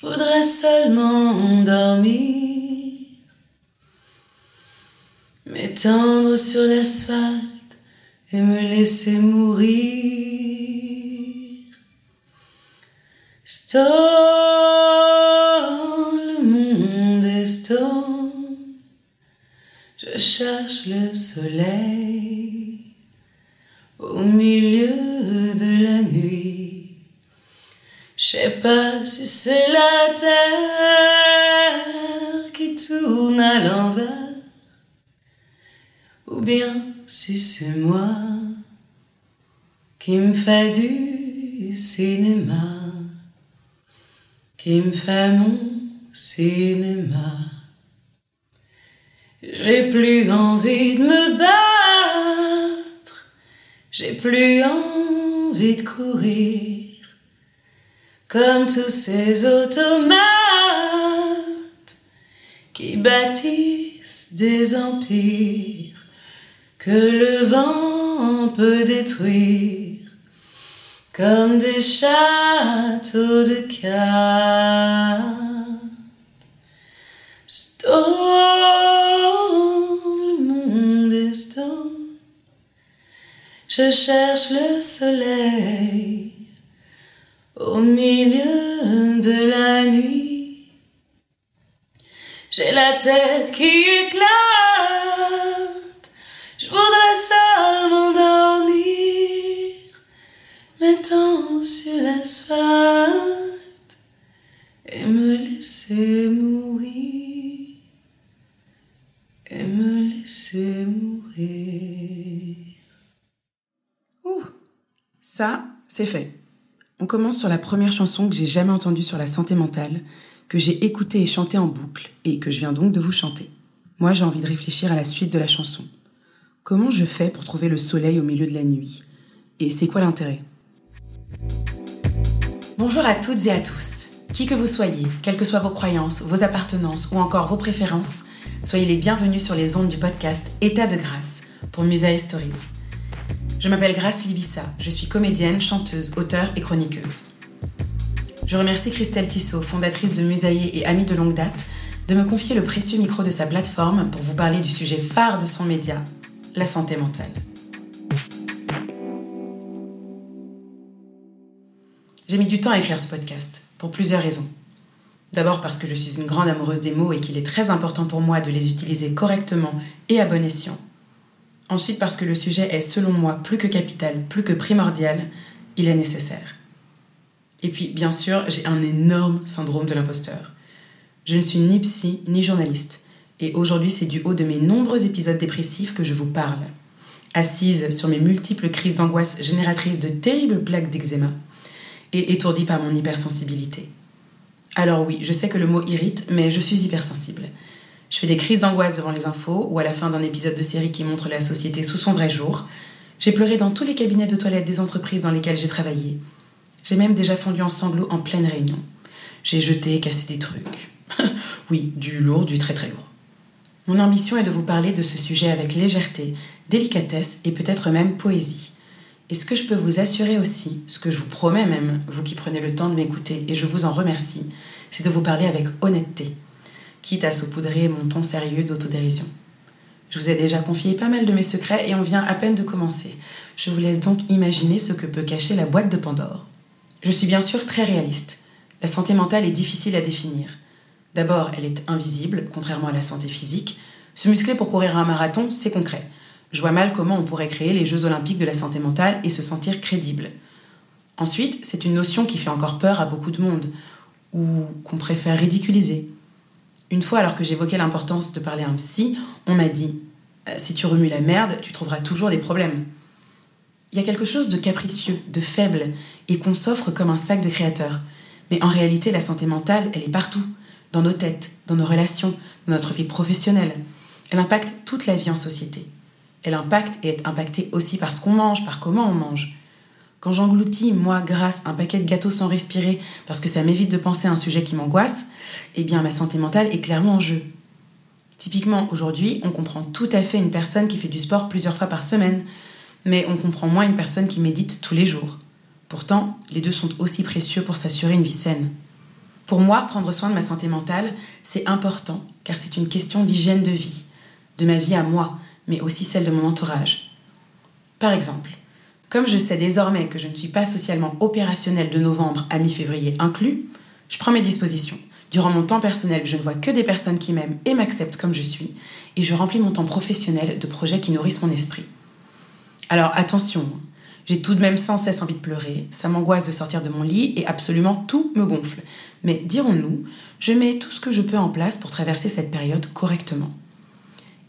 je voudrais seulement dormir. M'étendre sur l'asphalte et me laisser mourir. Stone, le monde est stone. Je cherche le soleil au milieu Je sais pas si c'est la terre qui tourne à l'envers ou bien si c'est moi qui me fait du cinéma, qui me fait mon cinéma. J'ai plus envie de me battre, j'ai plus envie de courir comme tous ces automates qui bâtissent des empires que le vent peut détruire comme des châteaux de cartes. Stone, le monde est stone. Je cherche le soleil au milieu de la nuit. J'ai la tête qui éclate, je voudrais seulement dormir, m'étendre sur l'asphalte et me laisser mourir, et me laisser mourir. Ouh, ça, c'est fait. On commence sur la première chanson que j'ai jamais entendue sur la santé mentale, que j'ai écoutée et chantée en boucle, et que je viens donc de vous chanter. Moi, j'ai envie de réfléchir à la suite de la chanson. Comment je fais pour trouver le soleil au milieu de la nuit? Et c'est quoi l'intérêt? Bonjour à toutes et à tous. Qui que vous soyez, quelles que soient vos croyances, vos appartenances ou encore vos préférences, soyez les bienvenus sur les ondes du podcast État de grâce pour Musée Stories. Je m'appelle Grace Libissa, je suis comédienne, chanteuse, auteure et chroniqueuse. Je remercie Christelle Tissot, fondatrice de Musaïe et amie de longue date, de me confier le précieux micro de sa plateforme pour vous parler du sujet phare de son média, la santé mentale. J'ai mis du temps à écrire ce podcast, pour plusieurs raisons. D'abord parce que je suis une grande amoureuse des mots et qu'il est très important pour moi de les utiliser correctement et à bon escient. Ensuite, parce que le sujet est, selon moi, plus que capital, plus que primordial, il est nécessaire. Et puis, bien sûr, j'ai un énorme syndrome de l'imposteur. Je ne suis ni psy, ni journaliste. Et aujourd'hui, c'est du haut de mes nombreux épisodes dépressifs que je vous parle. Assise sur mes multiples crises d'angoisse génératrices de terribles plaques d'eczéma et étourdie par mon hypersensibilité. Alors oui, je sais que le mot irrite, mais je suis hypersensible. Je fais des crises d'angoisse devant les infos ou à la fin d'un épisode de série qui montre la société sous son vrai jour. J'ai pleuré dans tous les cabinets de toilette des entreprises dans lesquelles j'ai travaillé. J'ai même déjà fondu en sanglots en pleine réunion. J'ai jeté et cassé des trucs. oui, du lourd, du très très lourd. Mon ambition est de vous parler de ce sujet avec légèreté, délicatesse et peut-être même poésie. Et ce que je peux vous assurer aussi, ce que je vous promets même, vous qui prenez le temps de m'écouter, et je vous en remercie, c'est de vous parler avec honnêteté, quitte à saupoudrer mon ton sérieux d'autodérision. Je vous ai déjà confié pas mal de mes secrets et on vient à peine de commencer. Je vous laisse donc imaginer ce que peut cacher la boîte de Pandore. Je suis bien sûr très réaliste. La santé mentale est difficile à définir. D'abord, elle est invisible, contrairement à la santé physique. Se muscler pour courir un marathon, c'est concret. Je vois mal comment on pourrait créer les Jeux olympiques de la santé mentale et se sentir crédible. Ensuite, c'est une notion qui fait encore peur à beaucoup de monde, ou qu'on préfère ridiculiser. Une fois, alors que j'évoquais l'importance de parler à un psy, on m'a dit euh, Si tu remues la merde, tu trouveras toujours des problèmes. Il y a quelque chose de capricieux, de faible, et qu'on s'offre comme un sac de créateurs. Mais en réalité, la santé mentale, elle est partout, dans nos têtes, dans nos relations, dans notre vie professionnelle. Elle impacte toute la vie en société. Elle impacte et est impactée aussi par ce qu'on mange, par comment on mange. Quand j'engloutis, moi, grâce, un paquet de gâteaux sans respirer, parce que ça m'évite de penser à un sujet qui m'angoisse, eh bien ma santé mentale est clairement en jeu. Typiquement, aujourd'hui, on comprend tout à fait une personne qui fait du sport plusieurs fois par semaine, mais on comprend moins une personne qui médite tous les jours. Pourtant, les deux sont aussi précieux pour s'assurer une vie saine. Pour moi, prendre soin de ma santé mentale, c'est important, car c'est une question d'hygiène de vie, de ma vie à moi, mais aussi celle de mon entourage. Par exemple, comme je sais désormais que je ne suis pas socialement opérationnelle de novembre à mi-février inclus, je prends mes dispositions. Durant mon temps personnel, je ne vois que des personnes qui m'aiment et m'acceptent comme je suis, et je remplis mon temps professionnel de projets qui nourrissent mon esprit. Alors attention, j'ai tout de même sans cesse envie de pleurer, ça m'angoisse de sortir de mon lit et absolument tout me gonfle. Mais dirons-nous, je mets tout ce que je peux en place pour traverser cette période correctement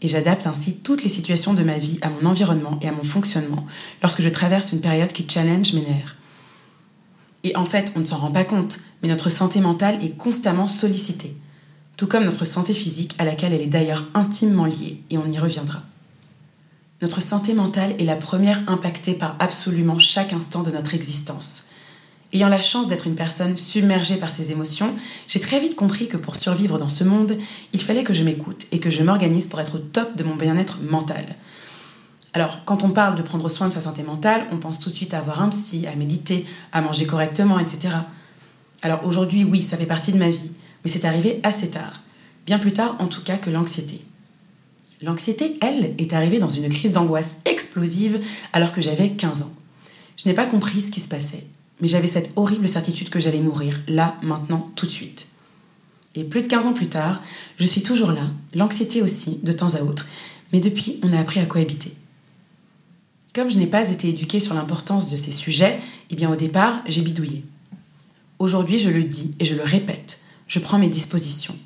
et j'adapte ainsi toutes les situations de ma vie à mon environnement et à mon fonctionnement lorsque je traverse une période qui challenge mes nerfs. Et en fait, on ne s'en rend pas compte, mais notre santé mentale est constamment sollicitée, tout comme notre santé physique à laquelle elle est d'ailleurs intimement liée, et on y reviendra. Notre santé mentale est la première impactée par absolument chaque instant de notre existence. Ayant la chance d'être une personne submergée par ses émotions, j'ai très vite compris que pour survivre dans ce monde, il fallait que je m'écoute et que je m'organise pour être au top de mon bien-être mental. Alors, quand on parle de prendre soin de sa santé mentale, on pense tout de suite à avoir un psy, à méditer, à manger correctement, etc. Alors aujourd'hui, oui, ça fait partie de ma vie, mais c'est arrivé assez tard. Bien plus tard, en tout cas, que l'anxiété. L'anxiété, elle, est arrivée dans une crise d'angoisse explosive alors que j'avais 15 ans. Je n'ai pas compris ce qui se passait mais j'avais cette horrible certitude que j'allais mourir, là, maintenant, tout de suite. Et plus de 15 ans plus tard, je suis toujours là, l'anxiété aussi, de temps à autre, mais depuis, on a appris à cohabiter. Comme je n'ai pas été éduquée sur l'importance de ces sujets, eh bien au départ, j'ai bidouillé. Aujourd'hui, je le dis et je le répète, je prends mes dispositions.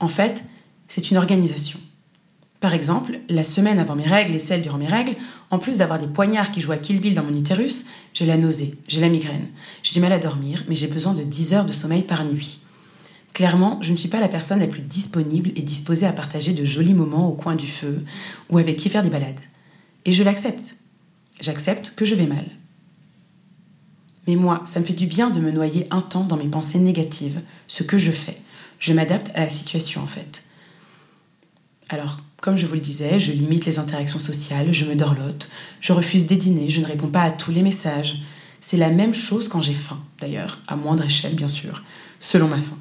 En fait, c'est une organisation. Par exemple, la semaine avant mes règles et celle durant mes règles, en plus d'avoir des poignards qui jouent à Kill Bill dans mon utérus, j'ai la nausée, j'ai la migraine, j'ai du mal à dormir, mais j'ai besoin de 10 heures de sommeil par nuit. Clairement, je ne suis pas la personne la plus disponible et disposée à partager de jolis moments au coin du feu ou avec qui faire des balades. Et je l'accepte. J'accepte que je vais mal. Mais moi, ça me fait du bien de me noyer un temps dans mes pensées négatives, ce que je fais. Je m'adapte à la situation en fait. Alors, comme je vous le disais, je limite les interactions sociales, je me dorlote, je refuse des dîners, je ne réponds pas à tous les messages. C'est la même chose quand j'ai faim, d'ailleurs, à moindre échelle bien sûr, selon ma faim.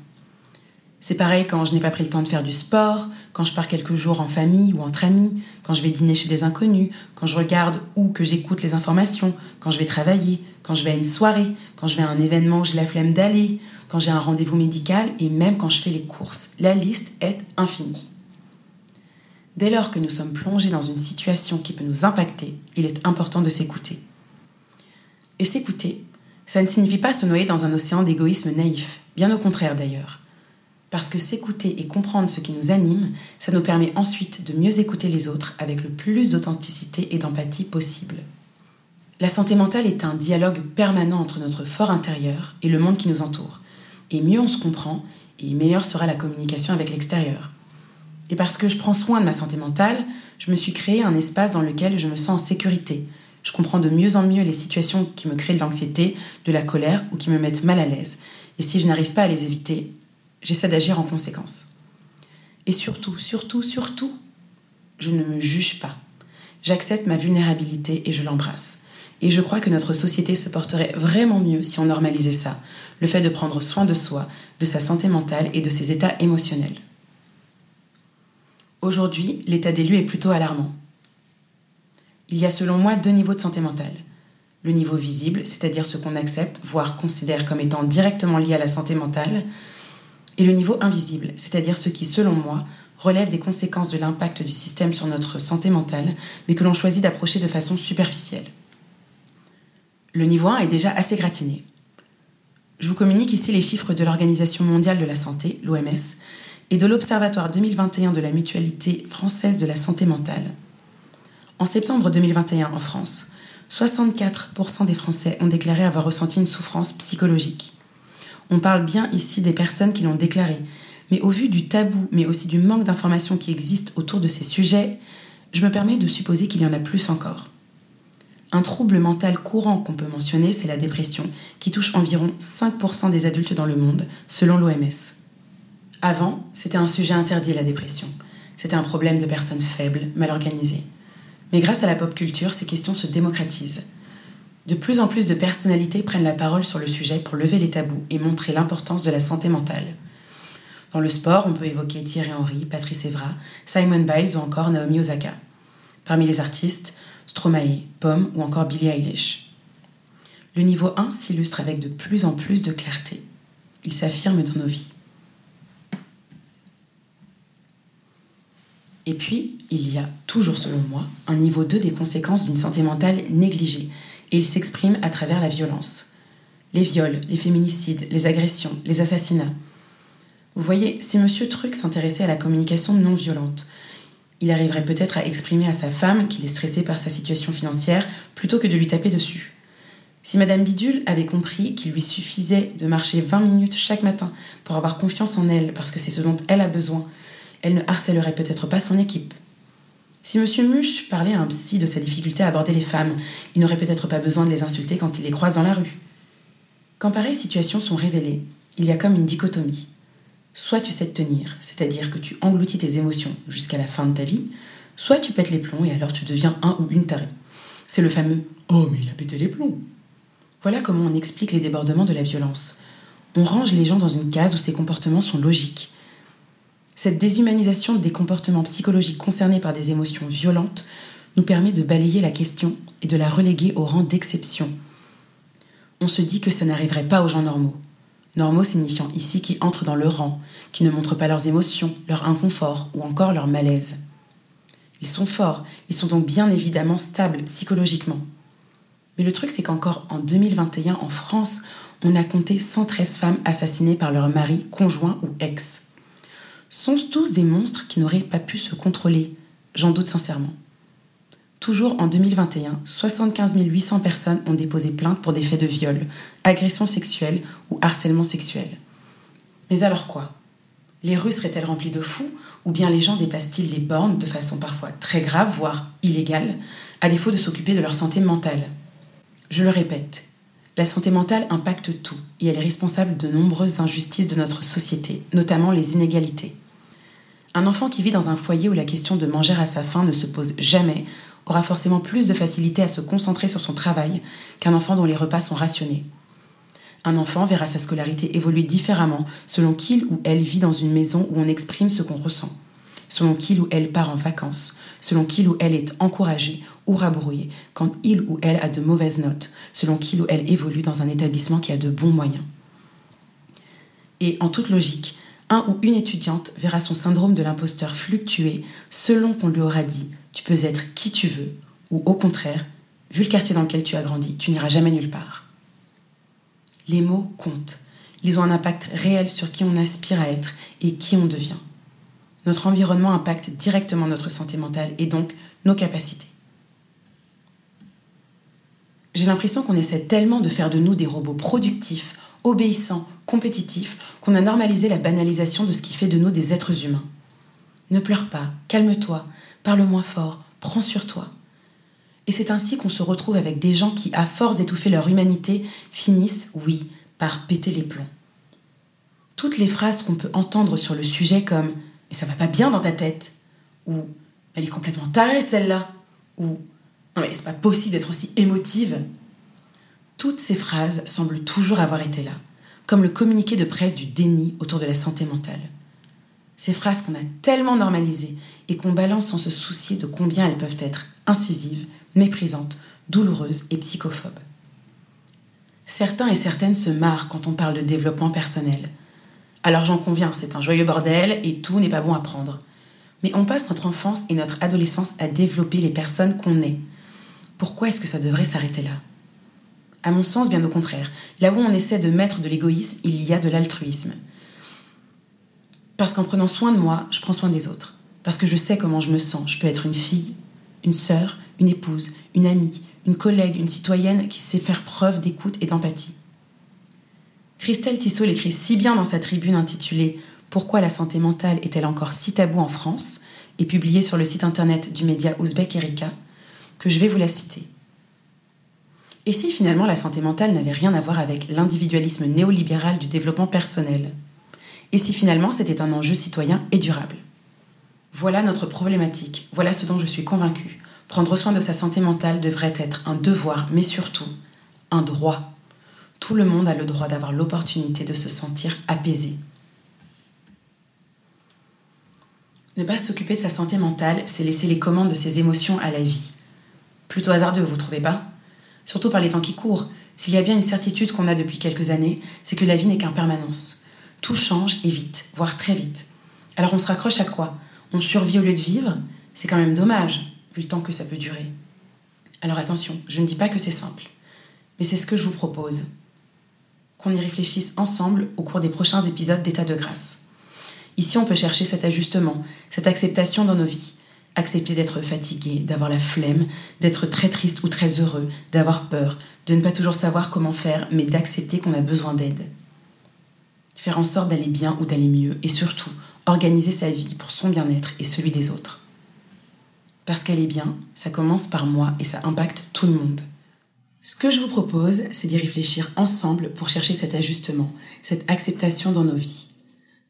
C'est pareil quand je n'ai pas pris le temps de faire du sport, quand je pars quelques jours en famille ou entre amis, quand je vais dîner chez des inconnus, quand je regarde ou que j'écoute les informations, quand je vais travailler, quand je vais à une soirée, quand je vais à un événement où j'ai la flemme d'aller, quand j'ai un rendez-vous médical et même quand je fais les courses. La liste est infinie. Dès lors que nous sommes plongés dans une situation qui peut nous impacter, il est important de s'écouter. Et s'écouter, ça ne signifie pas se noyer dans un océan d'égoïsme naïf, bien au contraire d'ailleurs. Parce que s'écouter et comprendre ce qui nous anime, ça nous permet ensuite de mieux écouter les autres avec le plus d'authenticité et d'empathie possible. La santé mentale est un dialogue permanent entre notre fort intérieur et le monde qui nous entoure. Et mieux on se comprend, et meilleure sera la communication avec l'extérieur. Et parce que je prends soin de ma santé mentale, je me suis créé un espace dans lequel je me sens en sécurité. Je comprends de mieux en mieux les situations qui me créent de l'anxiété, de la colère ou qui me mettent mal à l'aise. Et si je n'arrive pas à les éviter, j'essaie d'agir en conséquence. Et surtout, surtout, surtout, je ne me juge pas. J'accepte ma vulnérabilité et je l'embrasse. Et je crois que notre société se porterait vraiment mieux si on normalisait ça, le fait de prendre soin de soi, de sa santé mentale et de ses états émotionnels. Aujourd'hui, l'état des lieux est plutôt alarmant. Il y a selon moi deux niveaux de santé mentale. Le niveau visible, c'est-à-dire ce qu'on accepte, voire considère comme étant directement lié à la santé mentale, et le niveau invisible, c'est-à-dire ce qui, selon moi, relève des conséquences de l'impact du système sur notre santé mentale, mais que l'on choisit d'approcher de façon superficielle. Le niveau 1 est déjà assez gratiné. Je vous communique ici les chiffres de l'Organisation mondiale de la santé, l'OMS, et de l'Observatoire 2021 de la Mutualité française de la santé mentale. En septembre 2021, en France, 64% des Français ont déclaré avoir ressenti une souffrance psychologique. On parle bien ici des personnes qui l'ont déclaré, mais au vu du tabou, mais aussi du manque d'informations qui existent autour de ces sujets, je me permets de supposer qu'il y en a plus encore. Un trouble mental courant qu'on peut mentionner, c'est la dépression, qui touche environ 5% des adultes dans le monde, selon l'OMS. Avant, c'était un sujet interdit la dépression. C'était un problème de personnes faibles, mal organisées. Mais grâce à la pop culture, ces questions se démocratisent. De plus en plus de personnalités prennent la parole sur le sujet pour lever les tabous et montrer l'importance de la santé mentale. Dans le sport, on peut évoquer Thierry Henry, Patrice Evra, Simon Biles ou encore Naomi Osaka. Parmi les artistes, Stromae, Pomme ou encore Billie Eilish. Le niveau 1 s'illustre avec de plus en plus de clarté. Il s'affirme dans nos vies. Et puis, il y a, toujours selon moi, un niveau 2 des conséquences d'une santé mentale négligée, et il s'exprime à travers la violence. Les viols, les féminicides, les agressions, les assassinats. Vous voyez, si M. Truc s'intéressait à la communication non violente, il arriverait peut-être à exprimer à sa femme qu'il est stressé par sa situation financière plutôt que de lui taper dessus. Si Madame Bidule avait compris qu'il lui suffisait de marcher 20 minutes chaque matin pour avoir confiance en elle parce que c'est ce dont elle a besoin, elle ne harcèlerait peut-être pas son équipe. Si M. Muche parlait à un psy de sa difficulté à aborder les femmes, il n'aurait peut-être pas besoin de les insulter quand il les croise dans la rue. Quand pareilles situations sont révélées, il y a comme une dichotomie. Soit tu sais te tenir, c'est-à-dire que tu engloutis tes émotions jusqu'à la fin de ta vie, soit tu pètes les plombs et alors tu deviens un ou une tarée. C'est le fameux Oh, mais il a pété les plombs Voilà comment on explique les débordements de la violence. On range les gens dans une case où ces comportements sont logiques, cette déshumanisation des comportements psychologiques concernés par des émotions violentes nous permet de balayer la question et de la reléguer au rang d'exception. On se dit que ça n'arriverait pas aux gens normaux. Normaux signifiant ici qui entrent dans le rang, qui ne montrent pas leurs émotions, leur inconfort ou encore leur malaise. Ils sont forts, ils sont donc bien évidemment stables psychologiquement. Mais le truc c'est qu'encore en 2021 en France, on a compté 113 femmes assassinées par leur mari, conjoint ou ex sont tous des monstres qui n'auraient pas pu se contrôler J'en doute sincèrement. Toujours en 2021, 75 800 personnes ont déposé plainte pour des faits de viol, agression sexuelle ou harcèlement sexuel. Mais alors quoi? Les rues seraient-elles remplies de fous ou bien les gens dépassent-ils les bornes de façon parfois très grave, voire illégale, à défaut de s'occuper de leur santé mentale? Je le répète, la santé mentale impacte tout et elle est responsable de nombreuses injustices de notre société, notamment les inégalités. Un enfant qui vit dans un foyer où la question de manger à sa faim ne se pose jamais aura forcément plus de facilité à se concentrer sur son travail qu'un enfant dont les repas sont rationnés. Un enfant verra sa scolarité évoluer différemment selon qu'il ou elle vit dans une maison où on exprime ce qu'on ressent, selon qu'il ou elle part en vacances, selon qu'il ou elle est encouragé ou rabrouillé quand il ou elle a de mauvaises notes, selon qu'il ou elle évolue dans un établissement qui a de bons moyens. Et en toute logique, un ou une étudiante verra son syndrome de l'imposteur fluctuer selon qu'on lui aura dit tu peux être qui tu veux, ou au contraire, vu le quartier dans lequel tu as grandi, tu n'iras jamais nulle part. Les mots comptent. Ils ont un impact réel sur qui on aspire à être et qui on devient. Notre environnement impacte directement notre santé mentale et donc nos capacités. J'ai l'impression qu'on essaie tellement de faire de nous des robots productifs, obéissants, compétitifs, qu'on a normalisé la banalisation de ce qui fait de nous des êtres humains. Ne pleure pas, calme-toi, parle moins fort, prends sur toi. Et c'est ainsi qu'on se retrouve avec des gens qui, à force d'étouffer leur humanité, finissent, oui, par péter les plombs. Toutes les phrases qu'on peut entendre sur le sujet comme mais ça va pas bien dans ta tête. Ou elle est complètement tarée celle-là. Ou non mais c'est pas possible d'être aussi émotive. Toutes ces phrases semblent toujours avoir été là, comme le communiqué de presse du déni autour de la santé mentale. Ces phrases qu'on a tellement normalisées et qu'on balance sans se soucier de combien elles peuvent être incisives, méprisantes, douloureuses et psychophobes. Certains et certaines se marrent quand on parle de développement personnel. Alors j'en conviens, c'est un joyeux bordel et tout n'est pas bon à prendre. Mais on passe notre enfance et notre adolescence à développer les personnes qu'on est. Pourquoi est-ce que ça devrait s'arrêter là? À mon sens, bien au contraire. Là où on essaie de mettre de l'égoïsme, il y a de l'altruisme. Parce qu'en prenant soin de moi, je prends soin des autres. Parce que je sais comment je me sens. Je peux être une fille, une sœur, une épouse, une amie, une collègue, une citoyenne qui sait faire preuve d'écoute et d'empathie. Christelle Tissot l'écrit si bien dans sa tribune intitulée Pourquoi la santé mentale est-elle encore si taboue en France? et publiée sur le site internet du média ouzbek Erika, que je vais vous la citer. Et si finalement la santé mentale n'avait rien à voir avec l'individualisme néolibéral du développement personnel? Et si finalement c'était un enjeu citoyen et durable? Voilà notre problématique, voilà ce dont je suis convaincue. Prendre soin de sa santé mentale devrait être un devoir, mais surtout un droit. Tout le monde a le droit d'avoir l'opportunité de se sentir apaisé. Ne pas s'occuper de sa santé mentale, c'est laisser les commandes de ses émotions à la vie. Plutôt hasardeux, vous trouvez pas? Surtout par les temps qui courent. S'il y a bien une certitude qu'on a depuis quelques années, c'est que la vie n'est qu'impermanence. Tout change et vite, voire très vite. Alors on se raccroche à quoi? On survit au lieu de vivre? C'est quand même dommage vu le temps que ça peut durer. Alors attention, je ne dis pas que c'est simple, mais c'est ce que je vous propose. Qu'on y réfléchisse ensemble au cours des prochains épisodes d'État de grâce. Ici, on peut chercher cet ajustement, cette acceptation dans nos vies. Accepter d'être fatigué, d'avoir la flemme, d'être très triste ou très heureux, d'avoir peur, de ne pas toujours savoir comment faire, mais d'accepter qu'on a besoin d'aide. Faire en sorte d'aller bien ou d'aller mieux, et surtout, organiser sa vie pour son bien-être et celui des autres. Parce qu'elle est bien, ça commence par moi et ça impacte tout le monde. Ce que je vous propose, c'est d'y réfléchir ensemble pour chercher cet ajustement, cette acceptation dans nos vies.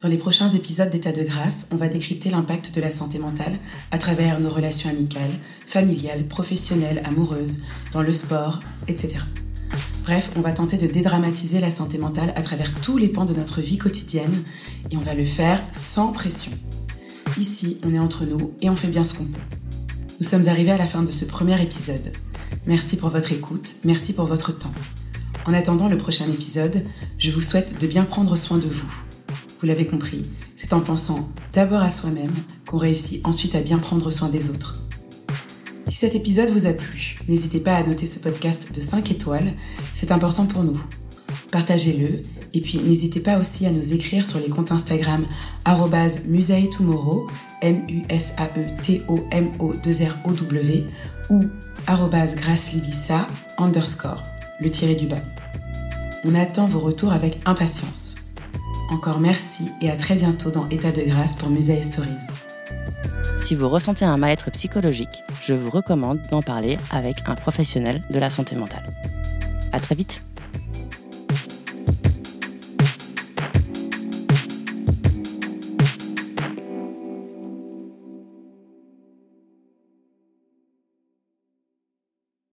Dans les prochains épisodes d'État de grâce, on va décrypter l'impact de la santé mentale à travers nos relations amicales, familiales, professionnelles, amoureuses, dans le sport, etc. Bref, on va tenter de dédramatiser la santé mentale à travers tous les pans de notre vie quotidienne et on va le faire sans pression. Ici, on est entre nous et on fait bien ce qu'on peut. Nous sommes arrivés à la fin de ce premier épisode. Merci pour votre écoute, merci pour votre temps. En attendant le prochain épisode, je vous souhaite de bien prendre soin de vous. Vous l'avez compris, c'est en pensant d'abord à soi-même qu'on réussit ensuite à bien prendre soin des autres. Si cet épisode vous a plu, n'hésitez pas à noter ce podcast de 5 étoiles, c'est important pour nous. Partagez-le et puis n'hésitez pas aussi à nous écrire sur les comptes Instagram musaetomorrow, M-U-S-A-E-T-O-M-O-2-R-O-W ou grâcelibissa underscore, le tiré du bas. On attend vos retours avec impatience. Encore merci et à très bientôt dans État de grâce pour Musée Stories. Si vous ressentez un mal-être psychologique, je vous recommande d'en parler avec un professionnel de la santé mentale. À très vite!